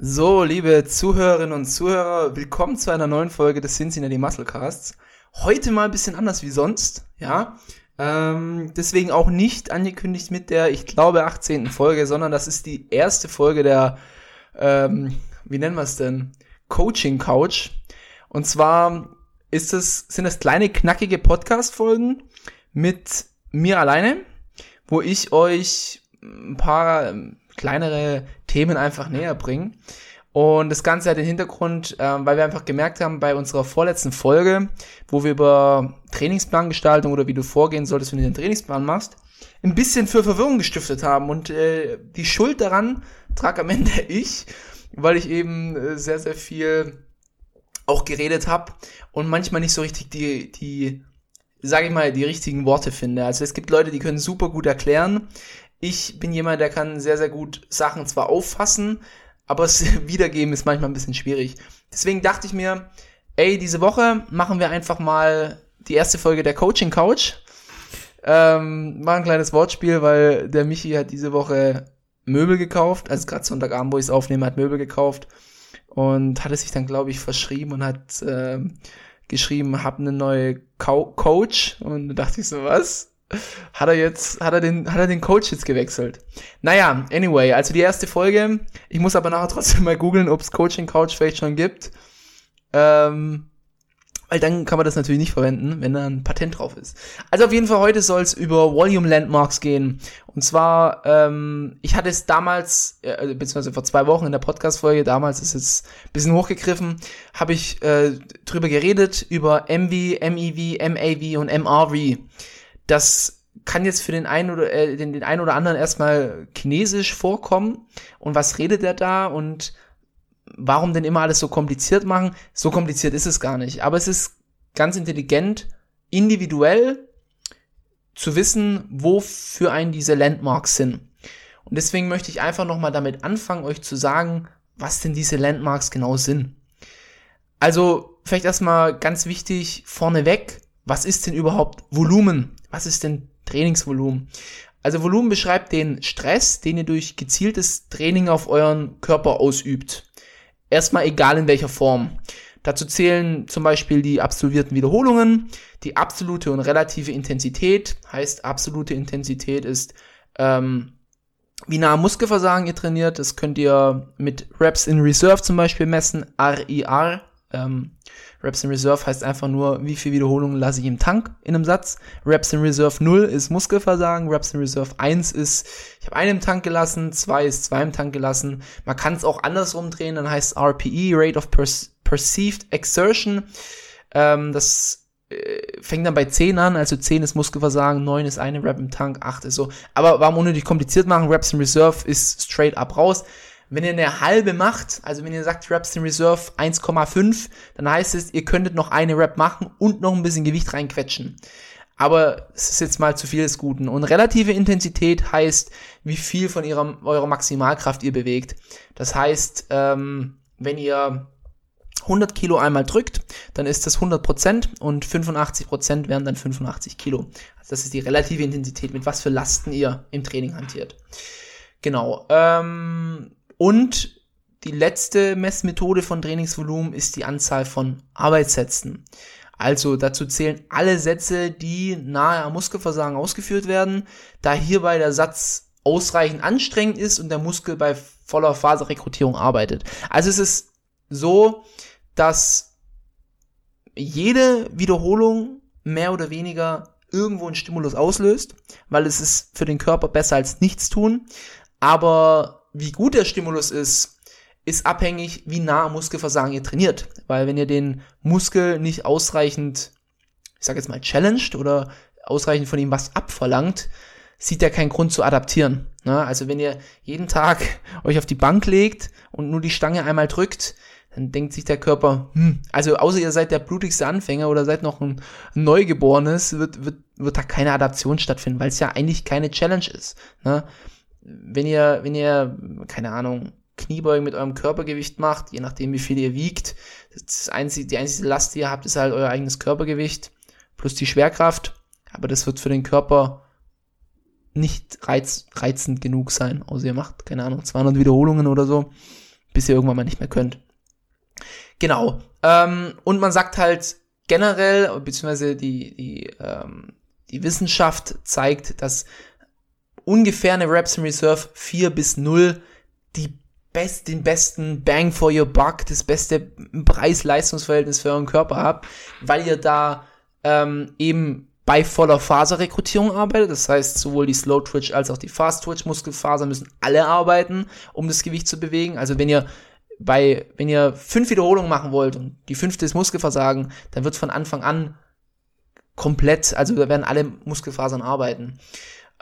So, liebe Zuhörerinnen und Zuhörer, willkommen zu einer neuen Folge des Cincinnati Musclecasts. Heute mal ein bisschen anders wie sonst, ja. Ähm, deswegen auch nicht angekündigt mit der, ich glaube, 18. Folge, sondern das ist die erste Folge der, ähm, wie nennen wir es denn? Coaching Couch. Und zwar ist es, sind es kleine, knackige Podcast-Folgen mit mir alleine, wo ich euch ein paar kleinere Themen einfach näher bringen. Und das Ganze hat den Hintergrund, äh, weil wir einfach gemerkt haben bei unserer vorletzten Folge, wo wir über Trainingsplangestaltung oder wie du vorgehen solltest, wenn du den Trainingsplan machst, ein bisschen für Verwirrung gestiftet haben. Und äh, die Schuld daran trag am Ende ich, weil ich eben äh, sehr, sehr viel auch geredet habe und manchmal nicht so richtig die, die, sage ich mal, die richtigen Worte finde. Also es gibt Leute, die können super gut erklären. Ich bin jemand, der kann sehr, sehr gut Sachen zwar auffassen, aber es wiedergeben ist manchmal ein bisschen schwierig. Deswegen dachte ich mir, ey, diese Woche machen wir einfach mal die erste Folge der Coaching Couch. Ähm, mal ein kleines Wortspiel, weil der Michi hat diese Woche Möbel gekauft, also gerade Sonntagabend, wo ich es aufnehme, hat Möbel gekauft und hatte sich dann, glaube ich, verschrieben und hat äh, geschrieben, hab eine neue Co Coach und da dachte ich so, was? Hat er jetzt, hat er den, hat er den Coach jetzt gewechselt? Naja, anyway, also die erste Folge. Ich muss aber nachher trotzdem mal googeln, ob es Coaching Couch vielleicht schon gibt. Ähm, weil dann kann man das natürlich nicht verwenden, wenn da ein Patent drauf ist. Also auf jeden Fall heute soll es über Volume Landmarks gehen. Und zwar, ähm, ich hatte es damals, äh, beziehungsweise vor zwei Wochen in der Podcast-Folge, damals ist es ein bisschen hochgegriffen, habe ich äh, drüber geredet, über MV, MEV, MAV und MRV das kann jetzt für den einen oder äh, den, den einen oder anderen erstmal chinesisch vorkommen. Und was redet er da und warum denn immer alles so kompliziert machen? So kompliziert ist es gar nicht. Aber es ist ganz intelligent, individuell zu wissen, wofür einen diese Landmarks sind. Und deswegen möchte ich einfach nochmal damit anfangen, euch zu sagen, was denn diese Landmarks genau sind. Also, vielleicht erstmal ganz wichtig vorneweg, was ist denn überhaupt Volumen? Was ist denn Trainingsvolumen? Also Volumen beschreibt den Stress, den ihr durch gezieltes Training auf euren Körper ausübt. Erstmal egal in welcher Form. Dazu zählen zum Beispiel die absolvierten Wiederholungen, die absolute und relative Intensität. Heißt, absolute Intensität ist, ähm, wie nah Muskelversagen ihr trainiert. Das könnt ihr mit Reps in Reserve zum Beispiel messen, RIR. Ähm, Reps in Reserve heißt einfach nur, wie viele Wiederholungen lasse ich im Tank in einem Satz. Reps in Reserve 0 ist Muskelversagen. Reps in Reserve 1 ist, ich habe einen im Tank gelassen, 2 ist zwei im Tank gelassen. Man kann es auch andersrum drehen, dann heißt RPE, Rate of Perceived Exertion. Ähm, das äh, fängt dann bei 10 an, also 10 ist Muskelversagen, 9 ist eine Rep im Tank, 8 ist so. Aber warum unnötig kompliziert machen? Reps in Reserve ist straight up raus. Wenn ihr eine halbe macht, also wenn ihr sagt Reps in Reserve 1,5, dann heißt es, ihr könntet noch eine Rep machen und noch ein bisschen Gewicht reinquetschen. Aber es ist jetzt mal zu viel des Guten. Und relative Intensität heißt, wie viel von ihrer, eurer Maximalkraft ihr bewegt. Das heißt, ähm, wenn ihr 100 Kilo einmal drückt, dann ist das 100 Prozent und 85 Prozent wären dann 85 Kilo. Also das ist die relative Intensität, mit was für Lasten ihr im Training hantiert. Genau. Ähm, und die letzte Messmethode von Trainingsvolumen ist die Anzahl von Arbeitssätzen. Also dazu zählen alle Sätze, die nahe am Muskelversagen ausgeführt werden, da hierbei der Satz ausreichend anstrengend ist und der Muskel bei voller Faserrekrutierung arbeitet. Also es ist so, dass jede Wiederholung mehr oder weniger irgendwo einen Stimulus auslöst, weil es ist für den Körper besser als nichts tun. Aber wie gut der Stimulus ist, ist abhängig, wie nah Muskelversagen ihr trainiert. Weil wenn ihr den Muskel nicht ausreichend, ich sag jetzt mal, challenged oder ausreichend von ihm was abverlangt, sieht er keinen Grund zu adaptieren. Ne? Also wenn ihr jeden Tag euch auf die Bank legt und nur die Stange einmal drückt, dann denkt sich der Körper, hm, also außer ihr seid der blutigste Anfänger oder seid noch ein Neugeborenes, wird, wird, wird da keine Adaption stattfinden, weil es ja eigentlich keine Challenge ist. Ne? Wenn ihr, wenn ihr, keine Ahnung, Kniebeugen mit eurem Körpergewicht macht, je nachdem wie viel ihr wiegt, das einzige, die einzige Last, die ihr habt, ist halt euer eigenes Körpergewicht plus die Schwerkraft. Aber das wird für den Körper nicht reiz, reizend genug sein. Außer ihr macht, keine Ahnung, 200 Wiederholungen oder so. bis ihr irgendwann mal nicht mehr könnt. Genau. Ähm, und man sagt halt generell, beziehungsweise die, die, ähm, die Wissenschaft zeigt, dass ungefähr eine Reps in Reserve 4 bis 0 die best, den besten Bang for your Buck, das beste Preis-Leistungsverhältnis für euren Körper habt, weil ihr da ähm, eben bei voller Faserrekrutierung arbeitet. Das heißt, sowohl die Slow Twitch als auch die Fast Twitch Muskelfaser müssen alle arbeiten, um das Gewicht zu bewegen. Also wenn ihr bei, wenn ihr fünf Wiederholungen machen wollt und die fünfte ist Muskelversagen, dann wird von Anfang an komplett, also da werden alle Muskelfasern arbeiten.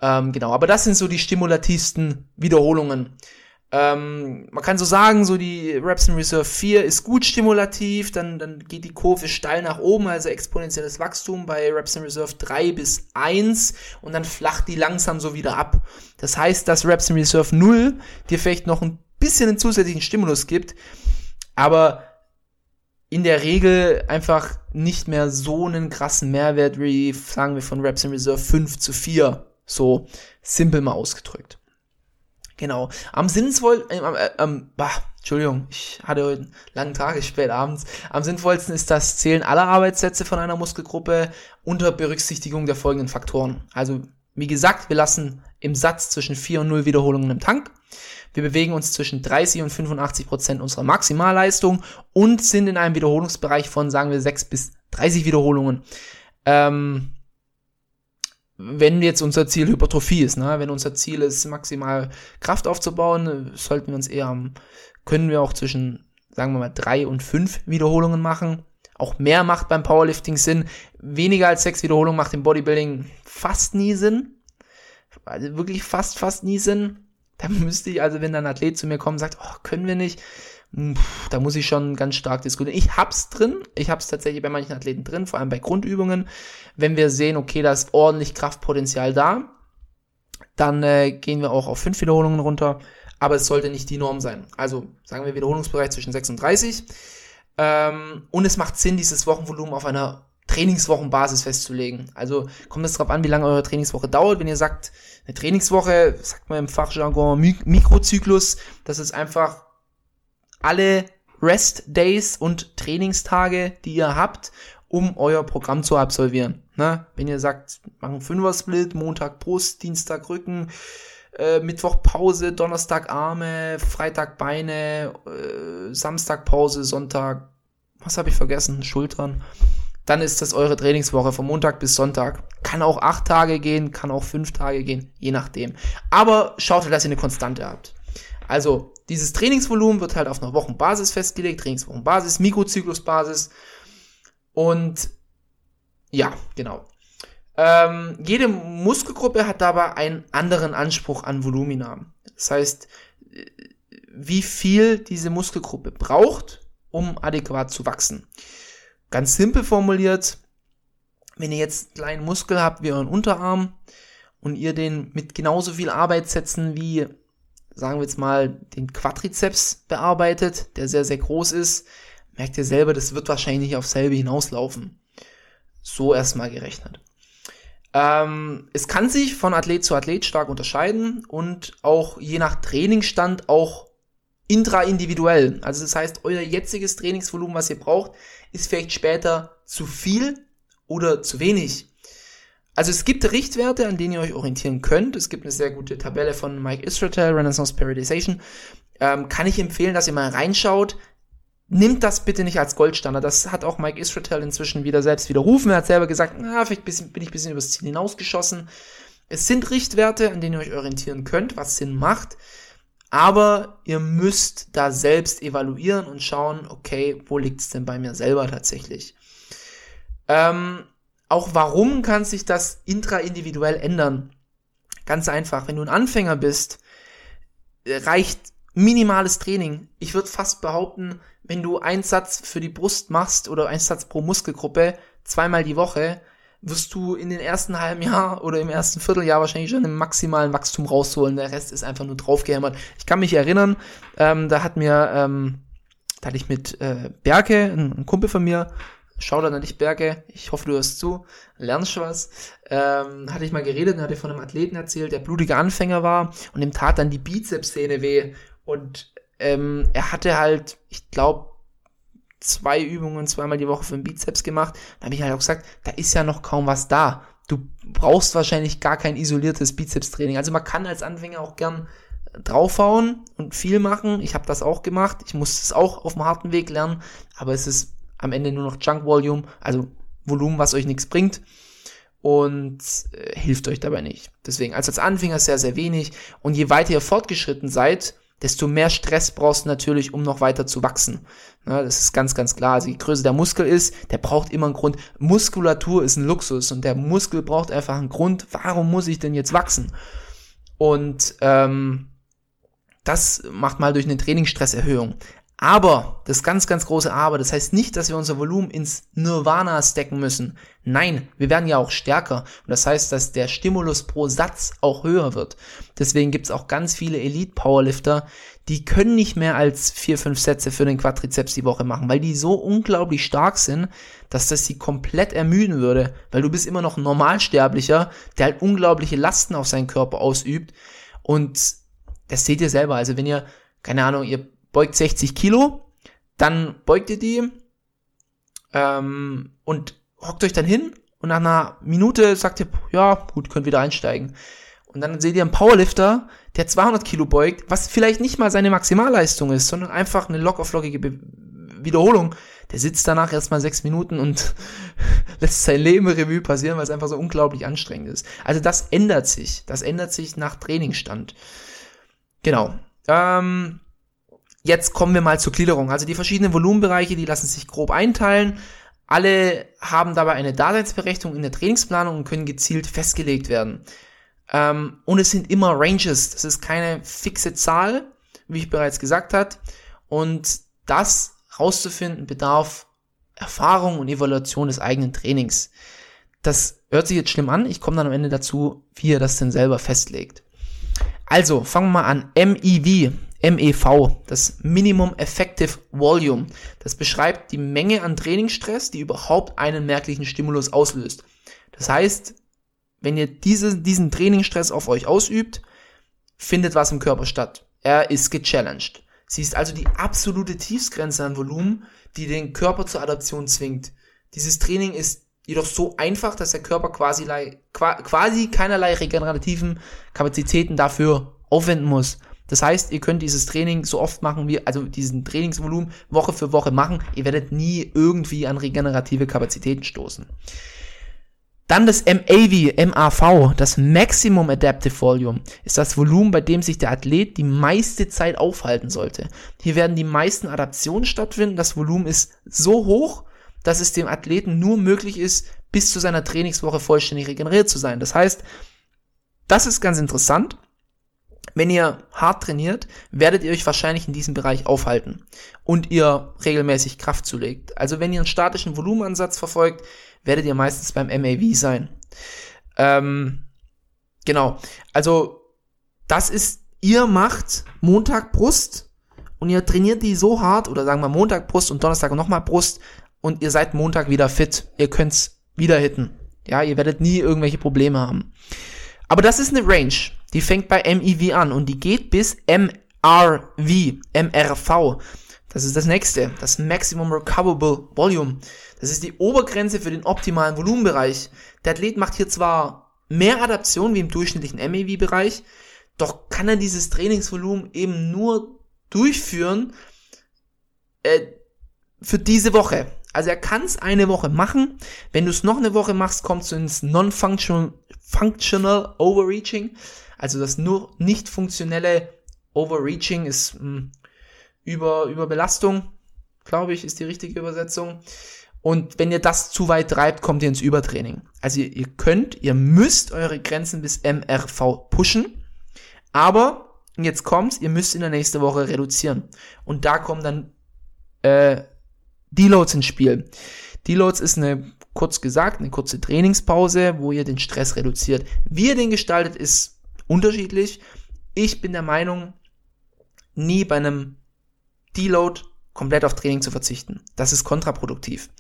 Ähm, genau, aber das sind so die stimulativsten Wiederholungen. Ähm, man kann so sagen, so die Reps in Reserve 4 ist gut stimulativ, dann, dann geht die Kurve steil nach oben, also exponentielles Wachstum bei Reps in Reserve 3 bis 1 und dann flacht die langsam so wieder ab. Das heißt, dass Reps in Reserve 0 dir vielleicht noch ein bisschen einen zusätzlichen Stimulus gibt, aber in der Regel einfach nicht mehr so einen krassen Mehrwert wie, sagen wir, von Reps in Reserve 5 zu 4. So simpel mal ausgedrückt. Genau. Am sinnvollsten, äh, äh, ähm, bah, Entschuldigung, ich hatte heute einen langen Tag, spät abends. Am sinnvollsten ist das Zählen aller Arbeitssätze von einer Muskelgruppe unter Berücksichtigung der folgenden Faktoren. Also, wie gesagt, wir lassen im Satz zwischen 4 und 0 Wiederholungen im Tank. Wir bewegen uns zwischen 30 und 85 Prozent unserer Maximalleistung und sind in einem Wiederholungsbereich von, sagen wir, 6 bis 30 Wiederholungen. Ähm, wenn jetzt unser Ziel Hypertrophie ist, ne? wenn unser Ziel ist, maximal Kraft aufzubauen, sollten wir uns eher am, können wir auch zwischen, sagen wir mal, drei und fünf Wiederholungen machen. Auch mehr macht beim Powerlifting Sinn. Weniger als sechs Wiederholungen macht im Bodybuilding fast nie Sinn. Also wirklich fast, fast nie Sinn. Da müsste ich, also wenn ein Athlet zu mir kommt und sagt, oh, können wir nicht, da muss ich schon ganz stark diskutieren. Ich hab's drin, ich hab's tatsächlich bei manchen Athleten drin, vor allem bei Grundübungen. Wenn wir sehen, okay, da ist ordentlich Kraftpotenzial da, dann äh, gehen wir auch auf fünf Wiederholungen runter, aber es sollte nicht die Norm sein. Also sagen wir Wiederholungsbereich zwischen 36. Ähm, und es macht Sinn, dieses Wochenvolumen auf einer Trainingswochenbasis festzulegen. Also kommt es darauf an, wie lange eure Trainingswoche dauert. Wenn ihr sagt, eine Trainingswoche, sagt man im Fachjargon Mikrozyklus, das ist einfach alle Rest Days und Trainingstage, die ihr habt, um euer Programm zu absolvieren. Ne? Wenn ihr sagt, machen Fünfer-Split, Montag Brust, Dienstag Rücken, äh, Mittwoch Pause, Donnerstag Arme, Freitag Beine, äh, Samstag Pause, Sonntag, was habe ich vergessen? Schultern. Dann ist das eure Trainingswoche von Montag bis Sonntag. Kann auch acht Tage gehen, kann auch fünf Tage gehen, je nachdem. Aber schaut dass ihr eine Konstante habt. Also, dieses Trainingsvolumen wird halt auf einer Wochenbasis festgelegt, Trainingswochenbasis, Mikrozyklusbasis. Und ja, genau. Ähm, jede Muskelgruppe hat dabei einen anderen Anspruch an Volumina. Das heißt, wie viel diese Muskelgruppe braucht, um adäquat zu wachsen. Ganz simpel formuliert, wenn ihr jetzt einen kleinen Muskel habt wie euren Unterarm und ihr den mit genauso viel Arbeitssätzen wie sagen wir jetzt mal, den Quadrizeps bearbeitet, der sehr, sehr groß ist, merkt ihr selber, das wird wahrscheinlich nicht auf selbe hinauslaufen. So erstmal gerechnet. Ähm, es kann sich von Athlet zu Athlet stark unterscheiden und auch je nach Trainingsstand auch intraindividuell. Also das heißt, euer jetziges Trainingsvolumen, was ihr braucht, ist vielleicht später zu viel oder zu wenig. Also es gibt Richtwerte, an denen ihr euch orientieren könnt. Es gibt eine sehr gute Tabelle von Mike Israel, Renaissance Periodization. Ähm, kann ich empfehlen, dass ihr mal reinschaut. Nimmt das bitte nicht als Goldstandard. Das hat auch Mike Israel inzwischen wieder selbst widerrufen. Er hat selber gesagt, na, vielleicht bin ich ein bisschen übers Ziel hinausgeschossen. Es sind Richtwerte, an denen ihr euch orientieren könnt, was Sinn macht. Aber ihr müsst da selbst evaluieren und schauen, okay, wo liegt's denn bei mir selber tatsächlich? Ähm, auch warum kann sich das intraindividuell ändern? Ganz einfach, wenn du ein Anfänger bist, reicht minimales Training. Ich würde fast behaupten, wenn du einen Satz für die Brust machst oder einen Satz pro Muskelgruppe zweimal die Woche, wirst du in den ersten halben Jahr oder im ersten Vierteljahr wahrscheinlich schon einen maximalen Wachstum rausholen. Der Rest ist einfach nur draufgehämmert. Ich kann mich erinnern, ähm, da hat mir, ähm, da hatte ich mit äh, Berke, ein, ein Kumpel von mir, Shoutout an dich, Berge. Ich hoffe, du hörst zu. Lernst was. Ähm, hatte ich mal geredet und hatte von einem Athleten erzählt, der blutiger Anfänger war und ihm tat dann die Bizepssehne weh. Und ähm, er hatte halt, ich glaube, zwei Übungen zweimal die Woche für den Bizeps gemacht. Da habe ich halt auch gesagt, da ist ja noch kaum was da. Du brauchst wahrscheinlich gar kein isoliertes Bizeps-Training. Also man kann als Anfänger auch gern draufhauen und viel machen. Ich habe das auch gemacht. Ich musste es auch auf dem harten Weg lernen, aber es ist am Ende nur noch Junk Volume, also Volumen, was euch nichts bringt und äh, hilft euch dabei nicht. Deswegen, also als Anfänger sehr, sehr wenig und je weiter ihr fortgeschritten seid, desto mehr Stress brauchst du natürlich, um noch weiter zu wachsen. Ja, das ist ganz, ganz klar. Also je größer der Muskel ist, der braucht immer einen Grund. Muskulatur ist ein Luxus und der Muskel braucht einfach einen Grund, warum muss ich denn jetzt wachsen? Und ähm, das macht mal durch eine Trainingsstresserhöhung. Aber, das ganz, ganz große Aber, das heißt nicht, dass wir unser Volumen ins Nirvana stecken müssen. Nein, wir werden ja auch stärker. Und das heißt, dass der Stimulus pro Satz auch höher wird. Deswegen gibt's auch ganz viele Elite-Powerlifter, die können nicht mehr als vier, fünf Sätze für den Quadrizeps die Woche machen, weil die so unglaublich stark sind, dass das sie komplett ermüden würde. Weil du bist immer noch ein Normalsterblicher, der halt unglaubliche Lasten auf seinen Körper ausübt. Und das seht ihr selber. Also wenn ihr, keine Ahnung, ihr beugt 60 Kilo, dann beugt ihr die ähm, und hockt euch dann hin und nach einer Minute sagt ihr, ja, gut, könnt wieder einsteigen. Und dann seht ihr einen Powerlifter, der 200 Kilo beugt, was vielleicht nicht mal seine Maximalleistung ist, sondern einfach eine locker-flockige Be Wiederholung. Der sitzt danach erstmal sechs Minuten und lässt sein Leben Revue passieren, weil es einfach so unglaublich anstrengend ist. Also das ändert sich. Das ändert sich nach Trainingsstand. Genau. Ähm, jetzt kommen wir mal zur Gliederung. Also die verschiedenen Volumenbereiche, die lassen sich grob einteilen. Alle haben dabei eine Daseinsberechtigung in der Trainingsplanung und können gezielt festgelegt werden. Ähm, und es sind immer Ranges. Das ist keine fixe Zahl, wie ich bereits gesagt hat. Und das rauszufinden bedarf Erfahrung und Evaluation des eigenen Trainings. Das hört sich jetzt schlimm an. Ich komme dann am Ende dazu, wie ihr das denn selber festlegt. Also, fangen wir mal an. MEV, MEV, das Minimum Effective Volume. Das beschreibt die Menge an Trainingsstress, die überhaupt einen merklichen Stimulus auslöst. Das heißt, wenn ihr diese, diesen Trainingsstress auf euch ausübt, findet was im Körper statt. Er ist gechallenged. Sie ist also die absolute Tiefsgrenze an Volumen, die den Körper zur Adaption zwingt. Dieses Training ist jedoch so einfach, dass der Körper quasi, quasi keinerlei regenerativen Kapazitäten dafür aufwenden muss. Das heißt, ihr könnt dieses Training so oft machen, wie, also diesen Trainingsvolumen Woche für Woche machen. Ihr werdet nie irgendwie an regenerative Kapazitäten stoßen. Dann das MAV, MAV, das Maximum Adaptive Volume, ist das Volumen, bei dem sich der Athlet die meiste Zeit aufhalten sollte. Hier werden die meisten Adaptionen stattfinden. Das Volumen ist so hoch, dass es dem Athleten nur möglich ist, bis zu seiner Trainingswoche vollständig regeneriert zu sein. Das heißt, das ist ganz interessant. Wenn ihr hart trainiert, werdet ihr euch wahrscheinlich in diesem Bereich aufhalten und ihr regelmäßig Kraft zulegt. Also wenn ihr einen statischen Volumenansatz verfolgt, werdet ihr meistens beim MAV sein. Ähm, genau. Also das ist, ihr macht Montag Brust und ihr trainiert die so hart oder sagen wir Montag Brust und Donnerstag nochmal Brust, und ihr seid Montag wieder fit. Ihr könnt's wieder hitten. Ja, ihr werdet nie irgendwelche Probleme haben. Aber das ist eine Range. Die fängt bei MIV an und die geht bis MRV, MRV. Das ist das nächste, das Maximum Recoverable Volume. Das ist die Obergrenze für den optimalen Volumenbereich. Der Athlet macht hier zwar mehr Adaption wie im durchschnittlichen MEV-Bereich, doch kann er dieses Trainingsvolumen eben nur durchführen äh, für diese Woche. Also er kann es eine Woche machen. Wenn du es noch eine Woche machst, kommst du ins Non-Functional functional Overreaching. Also das nur nicht funktionelle Overreaching ist mh, hm, über Überbelastung, glaube ich, ist die richtige Übersetzung. Und wenn ihr das zu weit treibt, kommt ihr ins Übertraining. Also ihr, ihr könnt, ihr müsst eure Grenzen bis MRV pushen. Aber, jetzt kommt's, ihr müsst in der nächsten Woche reduzieren. Und da kommen dann äh, Deloads ins Spiel. Deloads ist eine, kurz gesagt, eine kurze Trainingspause, wo ihr den Stress reduziert. Wie ihr den gestaltet, ist unterschiedlich. Ich bin der Meinung, nie bei einem Deload komplett auf Training zu verzichten. Das ist kontraproduktiv.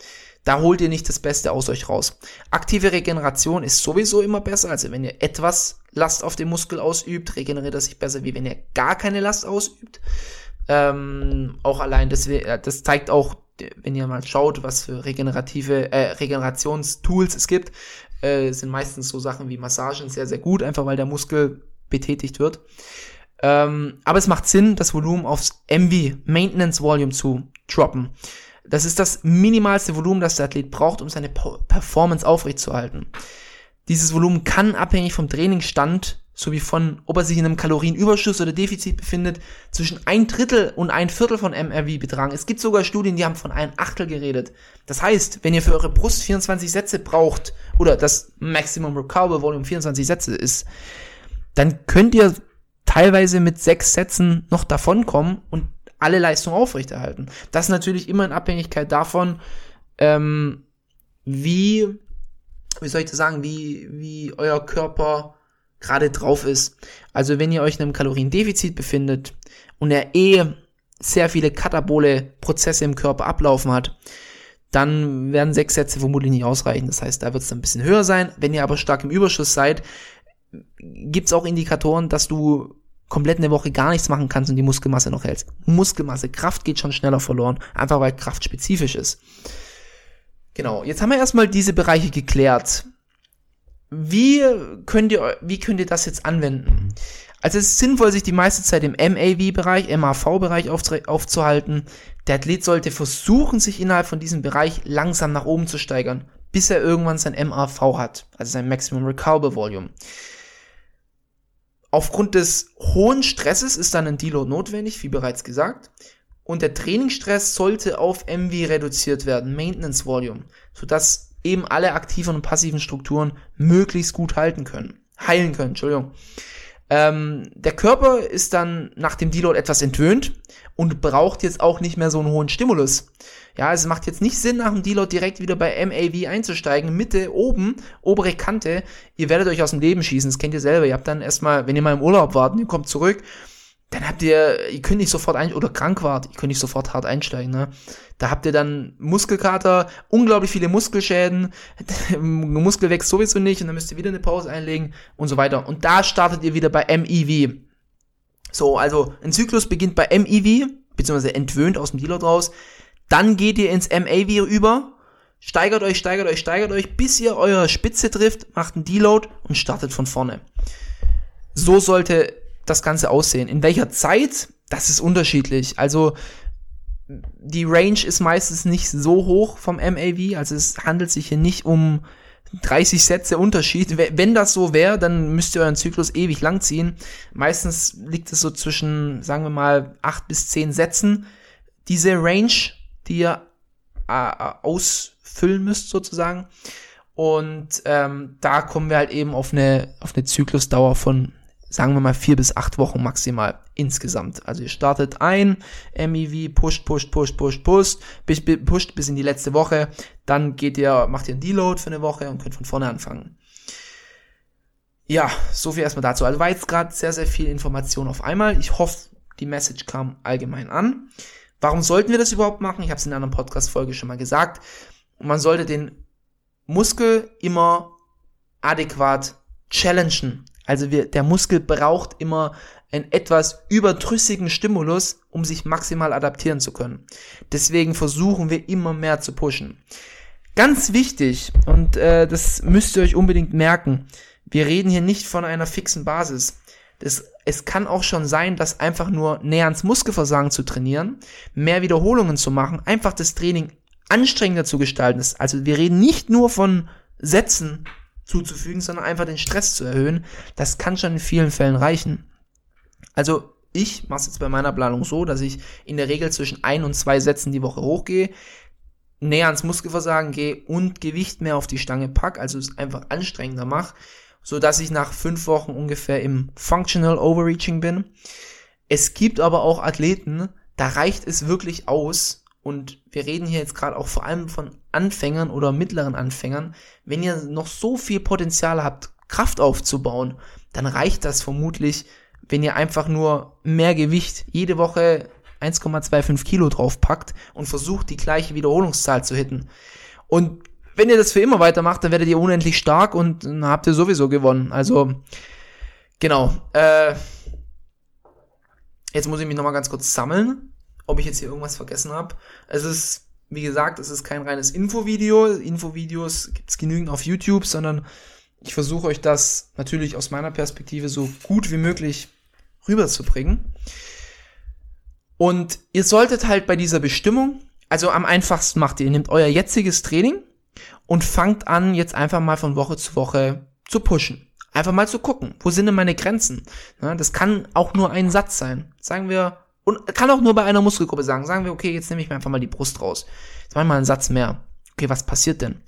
Da holt ihr nicht das Beste aus euch raus. Aktive Regeneration ist sowieso immer besser. Also wenn ihr etwas Last auf dem Muskel ausübt, regeneriert er sich besser, wie wenn ihr gar keine Last ausübt. Ähm, auch allein, das, das zeigt auch, wenn ihr mal schaut, was für regenerative, äh, Regenerationstools es gibt, äh, sind meistens so Sachen wie Massagen sehr, sehr gut, einfach weil der Muskel betätigt wird. Ähm, aber es macht Sinn, das Volumen aufs MV, Maintenance Volume, zu droppen. Das ist das minimalste Volumen, das der Athlet braucht, um seine Performance aufrechtzuerhalten. Dieses Volumen kann abhängig vom Trainingsstand sowie von, ob er sich in einem Kalorienüberschuss oder Defizit befindet, zwischen ein Drittel und ein Viertel von MRV betragen. Es gibt sogar Studien, die haben von ein Achtel geredet. Das heißt, wenn ihr für eure Brust 24 Sätze braucht oder das Maximum Recoverable Volume 24 Sätze ist, dann könnt ihr teilweise mit sechs Sätzen noch davonkommen und alle Leistung aufrechterhalten. Das ist natürlich immer in Abhängigkeit davon, ähm, wie, wie soll ich das sagen, wie, wie euer Körper gerade drauf ist. Also wenn ihr euch in einem Kaloriendefizit befindet und er eh sehr viele katabole Prozesse im Körper ablaufen hat, dann werden sechs Sätze vermutlich nicht ausreichen. Das heißt, da wird es ein bisschen höher sein. Wenn ihr aber stark im Überschuss seid, gibt es auch Indikatoren, dass du komplett eine Woche gar nichts machen kannst und die Muskelmasse noch hältst. Muskelmasse, Kraft geht schon schneller verloren, einfach weil Kraft spezifisch ist. Genau, jetzt haben wir erstmal diese Bereiche geklärt. Wie könnt ihr, wie könnt ihr das jetzt anwenden? Also es ist sinnvoll, sich die meiste Zeit im MAV-Bereich, MAV-Bereich aufzuhalten. Der Athlet sollte versuchen, sich innerhalb von diesem Bereich langsam nach oben zu steigern, bis er irgendwann sein MAV hat, also sein Maximum Recoverable Volume. Aufgrund des hohen Stresses ist dann ein Deload notwendig, wie bereits gesagt. Und der Trainingsstress sollte auf MV reduziert werden, Maintenance Volume, sodass eben alle aktiven und passiven Strukturen möglichst gut halten können, heilen können, Entschuldigung. Ähm, der Körper ist dann nach dem Deload etwas entwöhnt und braucht jetzt auch nicht mehr so einen hohen Stimulus. Ja, es macht jetzt nicht Sinn, nach dem Deload direkt wieder bei MAV einzusteigen. Mitte, oben, obere Kante. Ihr werdet euch aus dem Leben schießen. Das kennt ihr selber. Ihr habt dann erstmal, wenn ihr mal im Urlaub wart ihr kommt zurück, dann habt ihr, ihr könnt nicht sofort ein, oder krank wart, ihr könnt nicht sofort hart einsteigen, ne? Da habt ihr dann Muskelkater, unglaublich viele Muskelschäden, Muskel wächst sowieso nicht und dann müsst ihr wieder eine Pause einlegen und so weiter. Und da startet ihr wieder bei MEV. So, also ein Zyklus beginnt bei MEV, beziehungsweise entwöhnt aus dem Deload raus, dann geht ihr ins MAV über, steigert euch, steigert euch, steigert euch, bis ihr eure Spitze trifft, macht einen Deload und startet von vorne. So sollte das Ganze aussehen. In welcher Zeit? Das ist unterschiedlich. Also die Range ist meistens nicht so hoch vom MAV, also es handelt sich hier nicht um 30 Sätze Unterschied. Wenn das so wäre, dann müsst ihr euren Zyklus ewig lang ziehen. Meistens liegt es so zwischen, sagen wir mal, 8 bis 10 Sätzen. Diese Range die ihr äh, ausfüllen müsst sozusagen. Und ähm, da kommen wir halt eben auf eine, auf eine Zyklusdauer von, sagen wir mal, vier bis acht Wochen maximal insgesamt. Also ihr startet ein, MEV, pusht, pusht, pusht, pusht, pusht, bis, pusht bis in die letzte Woche. Dann geht ihr, macht ihr einen Deload für eine Woche und könnt von vorne anfangen. Ja, so viel erstmal dazu. Also war jetzt gerade sehr, sehr viel Information auf einmal. Ich hoffe, die Message kam allgemein an. Warum sollten wir das überhaupt machen? Ich habe es in einer anderen Podcast-Folge schon mal gesagt. Man sollte den Muskel immer adäquat challengen. Also wir, der Muskel braucht immer einen etwas überdrüssigen Stimulus, um sich maximal adaptieren zu können. Deswegen versuchen wir immer mehr zu pushen. Ganz wichtig, und äh, das müsst ihr euch unbedingt merken, wir reden hier nicht von einer fixen Basis. Das, es kann auch schon sein, dass einfach nur näher ans Muskelversagen zu trainieren, mehr Wiederholungen zu machen, einfach das Training anstrengender zu gestalten ist. Also wir reden nicht nur von Sätzen zuzufügen, sondern einfach den Stress zu erhöhen. Das kann schon in vielen Fällen reichen. Also ich mache es jetzt bei meiner Planung so, dass ich in der Regel zwischen ein und zwei Sätzen die Woche hochgehe, näher ans Muskelversagen gehe und Gewicht mehr auf die Stange pack, also es einfach anstrengender mache so dass ich nach fünf Wochen ungefähr im Functional Overreaching bin. Es gibt aber auch Athleten, da reicht es wirklich aus, und wir reden hier jetzt gerade auch vor allem von Anfängern oder mittleren Anfängern, wenn ihr noch so viel Potenzial habt, Kraft aufzubauen, dann reicht das vermutlich, wenn ihr einfach nur mehr Gewicht jede Woche 1,25 Kilo draufpackt und versucht, die gleiche Wiederholungszahl zu hitten. Und wenn ihr das für immer weitermacht, dann werdet ihr unendlich stark und dann habt ihr sowieso gewonnen. Also, genau. Äh, Jetzt muss ich mich nochmal ganz kurz sammeln, ob ich jetzt hier irgendwas vergessen habe. Es ist, wie gesagt, es ist kein reines Infovideo. Infovideos gibt es genügend auf YouTube, sondern ich versuche euch das natürlich aus meiner Perspektive so gut wie möglich rüberzubringen. Und ihr solltet halt bei dieser Bestimmung, also am einfachsten macht ihr, ihr nehmt euer jetziges Training und fangt an, jetzt einfach mal von Woche zu Woche zu pushen. Einfach mal zu gucken, wo sind denn meine Grenzen? das kann auch nur ein Satz sein. Sagen wir, und kann auch nur bei einer Muskelgruppe sagen. Sagen wir, okay, jetzt nehme ich mir einfach mal die Brust raus. Jetzt mache ich mal einen Satz mehr. Okay, was passiert denn?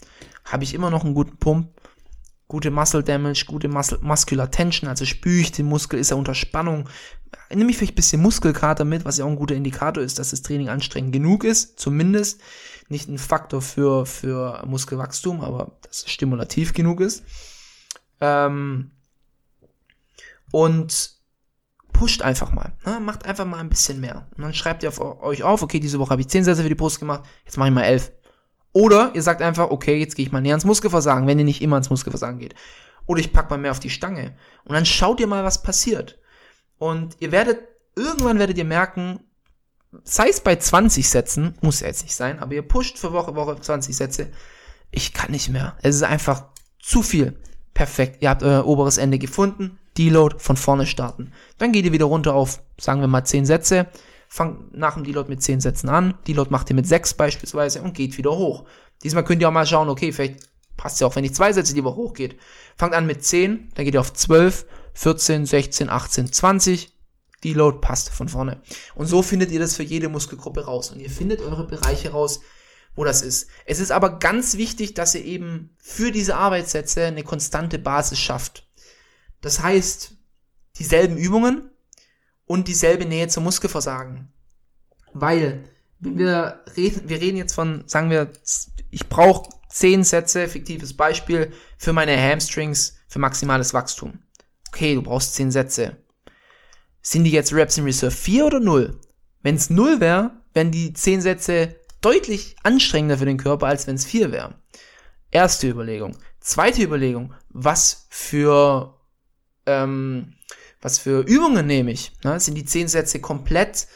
Habe ich immer noch einen guten Pump? Gute Muscle Damage, gute Muscle, Muscular Tension, also spüre ich den Muskel, ist er unter Spannung? Nehme ich vielleicht ein bisschen Muskelkater mit, was ja auch ein guter Indikator ist, dass das Training anstrengend genug ist, zumindest. Nicht ein Faktor für, für Muskelwachstum, aber dass es stimulativ genug ist. Ähm, und pusht einfach mal. Ne? Macht einfach mal ein bisschen mehr. Und dann schreibt ihr auf euch auf, okay, diese Woche habe ich 10 Sätze für die Brust gemacht, jetzt mache ich mal 11. Oder ihr sagt einfach, okay, jetzt gehe ich mal näher ans Muskelversagen, wenn ihr nicht immer ans Muskelversagen geht. Oder ich pack mal mehr auf die Stange. Und dann schaut ihr mal, was passiert. Und ihr werdet, irgendwann werdet ihr merken, sei es bei 20 Sätzen, muss ja jetzt nicht sein, aber ihr pusht für Woche, Woche 20 Sätze. Ich kann nicht mehr. Es ist einfach zu viel. Perfekt. Ihr habt euer oberes Ende gefunden. Deload von vorne starten. Dann geht ihr wieder runter auf, sagen wir mal, 10 Sätze. Fangt nach dem Deload mit 10 Sätzen an. Deload macht ihr mit 6 beispielsweise und geht wieder hoch. Diesmal könnt ihr auch mal schauen, okay, vielleicht passt ja auch, wenn ich zwei Sätze die Woche hochgeht. Fangt an mit 10, dann geht ihr auf 12, 14, 16, 18, 20. Deload passt von vorne. Und so findet ihr das für jede Muskelgruppe raus. Und ihr findet eure Bereiche raus, wo das ist. Es ist aber ganz wichtig, dass ihr eben für diese Arbeitssätze eine konstante Basis schafft. Das heißt, dieselben Übungen und dieselbe Nähe zum Muskelversagen. Weil, wir reden, wir reden jetzt von, sagen wir, ich brauche zehn Sätze, fiktives Beispiel, für meine Hamstrings für maximales Wachstum. Okay, du brauchst zehn Sätze. Sind die jetzt Reps in Reserve 4 oder 0? Wenn es 0 wäre, wären die zehn Sätze deutlich anstrengender für den Körper, als wenn es vier wäre. Erste Überlegung. Zweite Überlegung, was für, ähm, was für Übungen nehme ich? Ne? Sind die zehn Sätze komplett,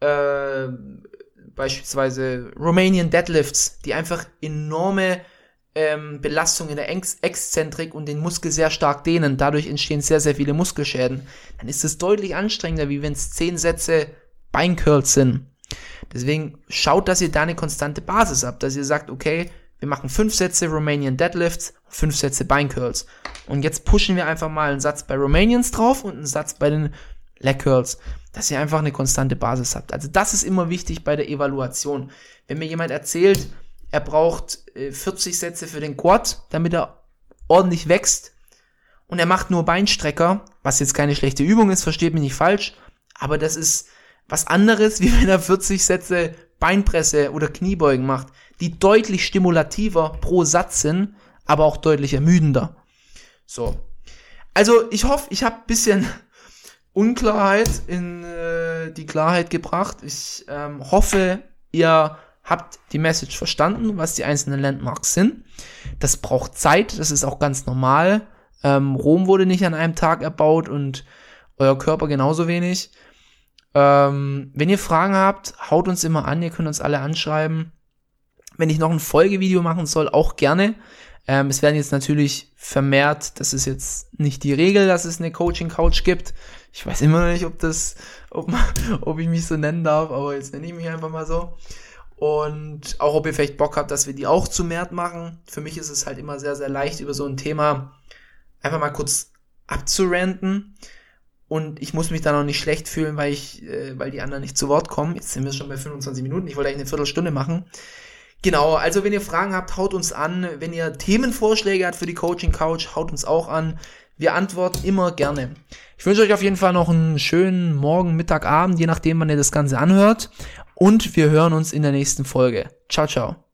äh, beispielsweise Romanian Deadlifts, die einfach enorme ähm, Belastung in der Ex Exzentrik und den Muskel sehr stark dehnen. Dadurch entstehen sehr, sehr viele Muskelschäden. Dann ist es deutlich anstrengender, wie wenn es zehn Sätze Beincurls sind. Deswegen schaut, dass ihr da eine konstante Basis habt, dass ihr sagt, okay, wir machen fünf Sätze Romanian Deadlifts, fünf Sätze Beincurls. Und jetzt pushen wir einfach mal einen Satz bei Romanians drauf und einen Satz bei den Leg Curls, dass ihr einfach eine konstante Basis habt. Also das ist immer wichtig bei der Evaluation. Wenn mir jemand erzählt, er braucht 40 äh, Sätze für den Quad, damit er ordentlich wächst und er macht nur Beinstrecker, was jetzt keine schlechte Übung ist, versteht mich nicht falsch, aber das ist was anderes, wie wenn er 40 Sätze Beinpresse oder Kniebeugen macht, die deutlich stimulativer pro Satz sind, aber auch deutlich ermüdender. So. Also ich hoffe, ich habe bisschen Unklarheit in äh, die Klarheit gebracht. Ich ähm, hoffe, ihr habt die Message verstanden, was die einzelnen Landmarks sind. Das braucht Zeit, das ist auch ganz normal. Ähm, Rom wurde nicht an einem Tag erbaut und euer Körper genauso wenig. Ähm, wenn ihr Fragen habt, haut uns immer an, ihr könnt uns alle anschreiben. Wenn ich noch ein Folgevideo machen soll, auch gerne. Ähm, es werden jetzt natürlich vermehrt, das ist jetzt nicht die Regel, dass es eine Coaching-Couch gibt. Ich weiß immer noch nicht, ob das, ob, ob ich mich so nennen darf, aber jetzt nenne ich mich einfach mal so. Und auch ob ihr vielleicht Bock habt, dass wir die auch zu Mert machen. Für mich ist es halt immer sehr, sehr leicht, über so ein Thema einfach mal kurz abzuranten und ich muss mich da noch nicht schlecht fühlen, weil ich, äh, weil die anderen nicht zu Wort kommen. Jetzt sind wir schon bei 25 Minuten. Ich wollte eigentlich eine Viertelstunde machen. Genau, also wenn ihr Fragen habt, haut uns an. Wenn ihr Themenvorschläge habt für die Coaching Couch, haut uns auch an. Wir antworten immer gerne. Ich wünsche euch auf jeden Fall noch einen schönen Morgen, Mittag, Abend, je nachdem, wann ihr das Ganze anhört. Und wir hören uns in der nächsten Folge. Ciao, ciao.